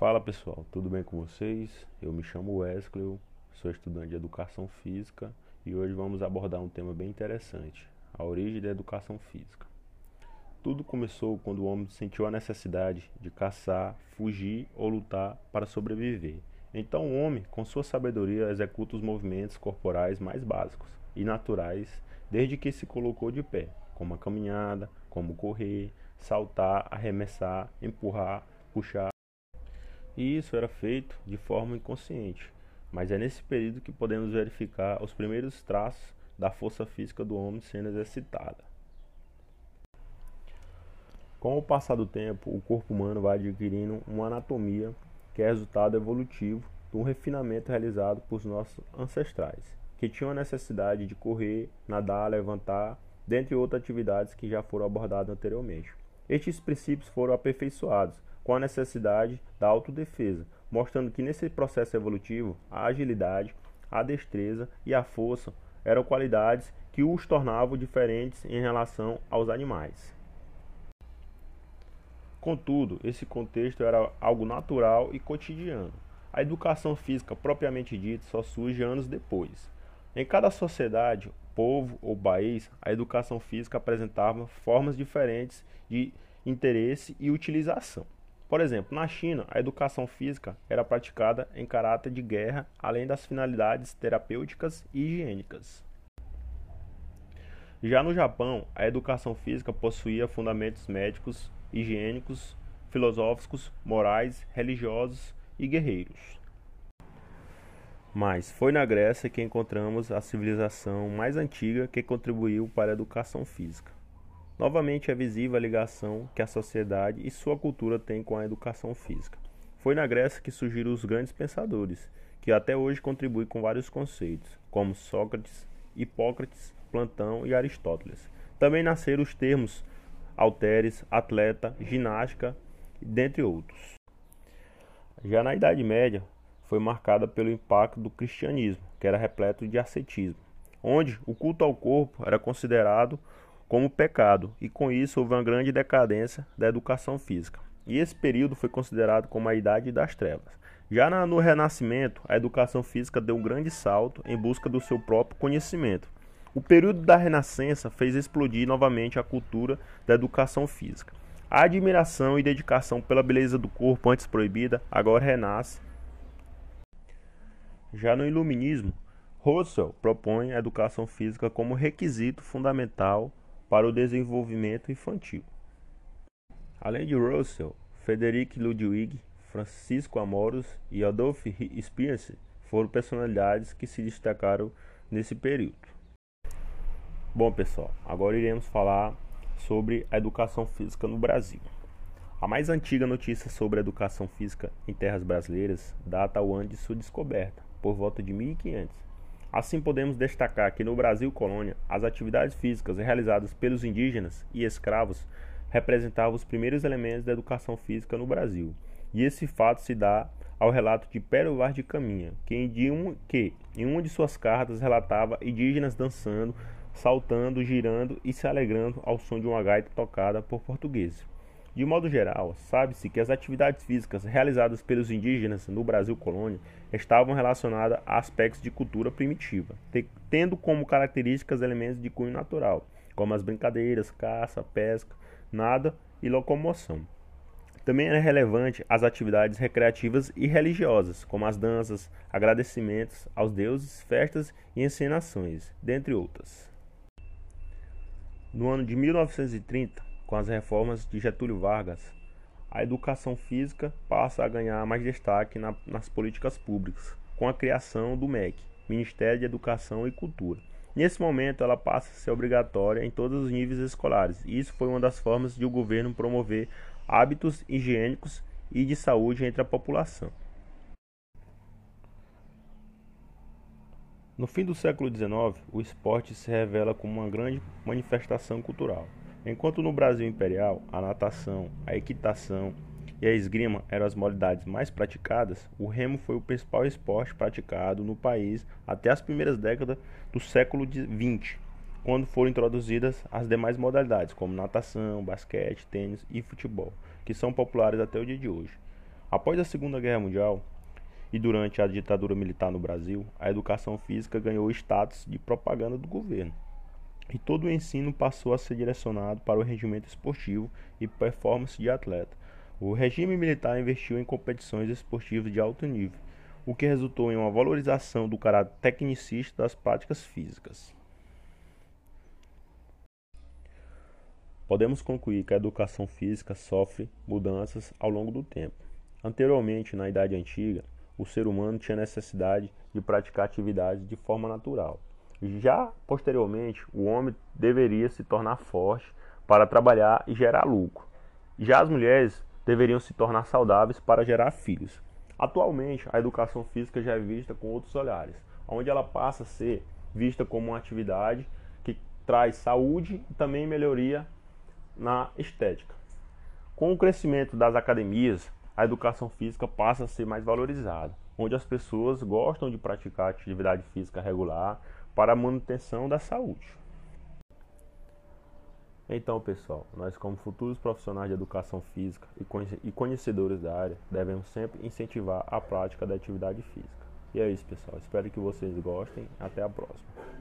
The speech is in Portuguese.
Fala pessoal, tudo bem com vocês? Eu me chamo Wesley, sou estudante de Educação Física e hoje vamos abordar um tema bem interessante, a origem da educação física. Tudo começou quando o homem sentiu a necessidade de caçar, fugir ou lutar para sobreviver. Então o homem, com sua sabedoria, executa os movimentos corporais mais básicos e naturais desde que se colocou de pé, como a caminhada, como correr, saltar, arremessar, empurrar, puxar. E isso era feito de forma inconsciente, mas é nesse período que podemos verificar os primeiros traços da força física do homem sendo exercitada. Com o passar do tempo, o corpo humano vai adquirindo uma anatomia que é resultado evolutivo de um refinamento realizado por nossos ancestrais, que tinham a necessidade de correr, nadar, levantar, dentre outras atividades que já foram abordadas anteriormente. Estes princípios foram aperfeiçoados com a necessidade da autodefesa, mostrando que nesse processo evolutivo a agilidade, a destreza e a força eram qualidades que os tornavam diferentes em relação aos animais. Contudo, esse contexto era algo natural e cotidiano. A educação física propriamente dita só surge anos depois. Em cada sociedade, povo ou país, a educação física apresentava formas diferentes de interesse e utilização. Por exemplo, na China, a educação física era praticada em caráter de guerra, além das finalidades terapêuticas e higiênicas. Já no Japão, a educação física possuía fundamentos médicos, higiênicos, filosóficos, morais, religiosos e guerreiros. Mas foi na Grécia que encontramos a civilização mais antiga que contribuiu para a educação física. Novamente é visível a ligação que a sociedade e sua cultura têm com a educação física. Foi na Grécia que surgiram os grandes pensadores, que até hoje contribuem com vários conceitos, como Sócrates, Hipócrates, Platão e Aristóteles. Também nasceram os termos halteres, atleta, ginástica, dentre outros. Já na Idade Média, foi marcada pelo impacto do cristianismo, que era repleto de ascetismo, onde o culto ao corpo era considerado como pecado, e com isso houve uma grande decadência da educação física. E esse período foi considerado como a Idade das Trevas. Já no Renascimento, a educação física deu um grande salto em busca do seu próprio conhecimento. O período da Renascença fez explodir novamente a cultura da educação física. A admiração e dedicação pela beleza do corpo antes proibida agora renasce. Já no Iluminismo, Russell propõe a educação física como requisito fundamental para o desenvolvimento infantil. Além de Russell, Frederick Ludwig, Francisco Amoros e Adolf Spears foram personalidades que se destacaram nesse período. Bom, pessoal, agora iremos falar sobre a educação física no Brasil. A mais antiga notícia sobre a educação física em terras brasileiras data ao ano de sua descoberta, por volta de 1500 Assim, podemos destacar que no Brasil colônia, as atividades físicas realizadas pelos indígenas e escravos representavam os primeiros elementos da educação física no Brasil. E esse fato se dá ao relato de Pero Vaz de Caminha, que em, um, que em uma de suas cartas relatava indígenas dançando, saltando, girando e se alegrando ao som de uma gaita tocada por portugueses. De modo geral, sabe-se que as atividades físicas realizadas pelos indígenas no Brasil colônia estavam relacionadas a aspectos de cultura primitiva, tendo como características elementos de cunho natural, como as brincadeiras, caça, pesca, nada e locomoção. Também era relevante as atividades recreativas e religiosas, como as danças, agradecimentos aos deuses, festas e encenações, dentre outras. No ano de 1930, com as reformas de Getúlio Vargas, a educação física passa a ganhar mais destaque na, nas políticas públicas, com a criação do MEC, Ministério de Educação e Cultura. Nesse momento, ela passa a ser obrigatória em todos os níveis escolares, e isso foi uma das formas de o governo promover hábitos higiênicos e de saúde entre a população. No fim do século XIX, o esporte se revela como uma grande manifestação cultural. Enquanto no Brasil imperial a natação, a equitação e a esgrima eram as modalidades mais praticadas, o remo foi o principal esporte praticado no país até as primeiras décadas do século XX, quando foram introduzidas as demais modalidades, como natação, basquete, tênis e futebol, que são populares até o dia de hoje. Após a Segunda Guerra Mundial e durante a ditadura militar no Brasil, a educação física ganhou status de propaganda do governo. E todo o ensino passou a ser direcionado para o regimento esportivo e performance de atleta. O regime militar investiu em competições esportivas de alto nível, o que resultou em uma valorização do caráter tecnicista das práticas físicas. Podemos concluir que a educação física sofre mudanças ao longo do tempo. Anteriormente, na Idade Antiga, o ser humano tinha necessidade de praticar atividades de forma natural. Já posteriormente, o homem deveria se tornar forte para trabalhar e gerar lucro. Já as mulheres deveriam se tornar saudáveis para gerar filhos. Atualmente, a educação física já é vista com outros olhares, onde ela passa a ser vista como uma atividade que traz saúde e também melhoria na estética. Com o crescimento das academias, a educação física passa a ser mais valorizada, onde as pessoas gostam de praticar atividade física regular para a manutenção da saúde. Então, pessoal, nós, como futuros profissionais de educação física e conhecedores da área, devemos sempre incentivar a prática da atividade física. E é isso, pessoal. Espero que vocês gostem. Até a próxima.